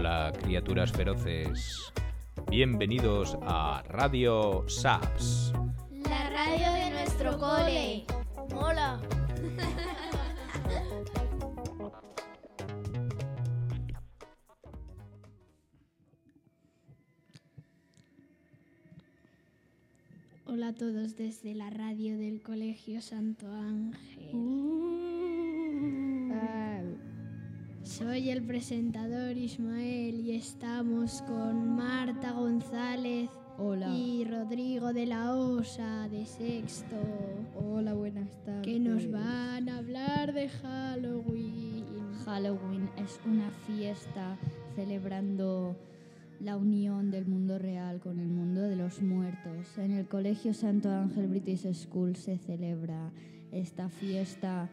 Hola, criaturas feroces. Bienvenidos a Radio SAPS. La radio de nuestro cole. Mola. Hola a todos desde la radio del Colegio Santo Ángel. Soy el presentador Ismael y estamos con Marta González Hola. y Rodrigo de la Osa de sexto, Hola, buenas tardes. que nos van a hablar de Halloween. Halloween es una fiesta celebrando la unión del mundo real con el mundo de los muertos. En el Colegio Santo Ángel British School se celebra esta fiesta.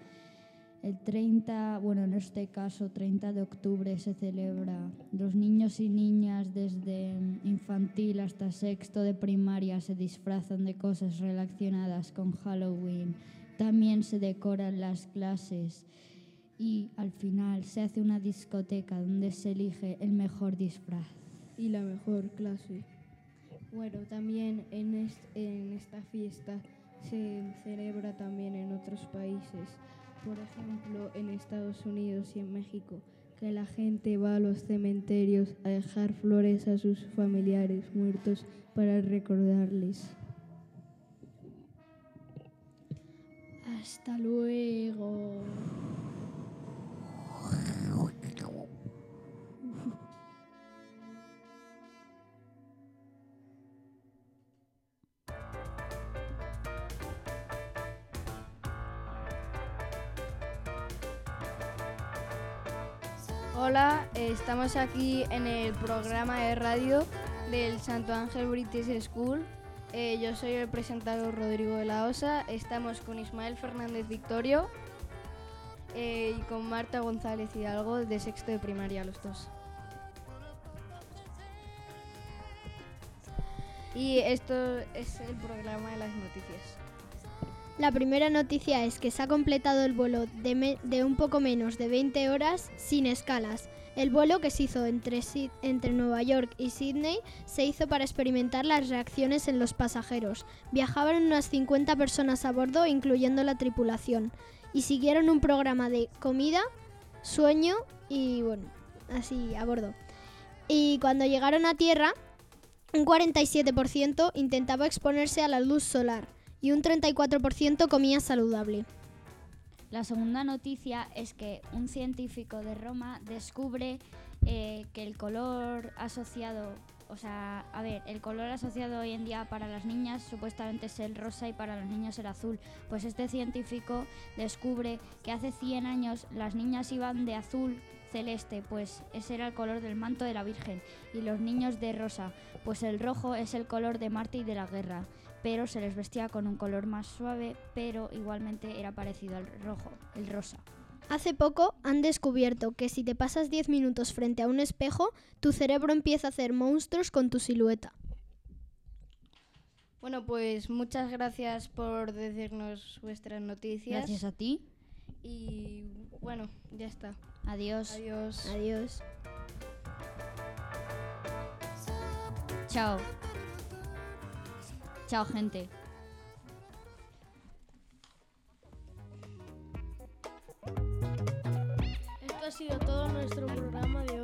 El 30, bueno, en este caso 30 de octubre se celebra. Los niños y niñas desde infantil hasta sexto de primaria se disfrazan de cosas relacionadas con Halloween. También se decoran las clases y al final se hace una discoteca donde se elige el mejor disfraz. y la mejor clase. Bueno, también en, en esta fiesta se celebra también en otros países, por ejemplo en Estados Unidos y en México, que la gente va a los cementerios a dejar flores a sus familiares muertos para recordarles. Hasta luego. Hola, estamos aquí en el programa de radio del Santo Ángel British School. Eh, yo soy el presentador Rodrigo de la Osa. Estamos con Ismael Fernández Victorio eh, y con Marta González Hidalgo de sexto de primaria, los dos. Y esto es el programa de las noticias. La primera noticia es que se ha completado el vuelo de, un poco menos de 20 horas sin escalas. El vuelo que se hizo entre, entre Nueva York y Sydney se hizo para experimentar las reacciones en los pasajeros. Viajaban unas 50 personas a bordo, incluyendo la tripulación, y siguieron un programa de comida, sueño y bueno, así a bordo. Y cuando llegaron a tierra, un 47% intentaba exponerse a la luz solar y un 34% comía saludable. La segunda noticia es que un científico de Roma descubre eh, que el color asociado, o sea, a ver, el color asociado hoy en día para las niñas supuestamente es el rosa y para los niños el azul. Pues este científico descubre que hace 100 años las niñas iban de azul celeste, pues ese era el color del manto de la Virgen, y los niños de rosa, pues el rojo es el color de Marte y de la guerra, pero se les vestía con un color más suave, pero igualmente era parecido al rojo, el rosa. Hace poco han descubierto que si te pasas 10 minutos frente a un espejo, tu cerebro empieza a hacer monstruos con tu silueta. Bueno, pues muchas gracias por decirnos vuestras noticias. Gracias a ti. Y bueno, ya está. Adiós. Adiós. Adiós. Chao. Chao, gente. Esto ha sido todo nuestro programa de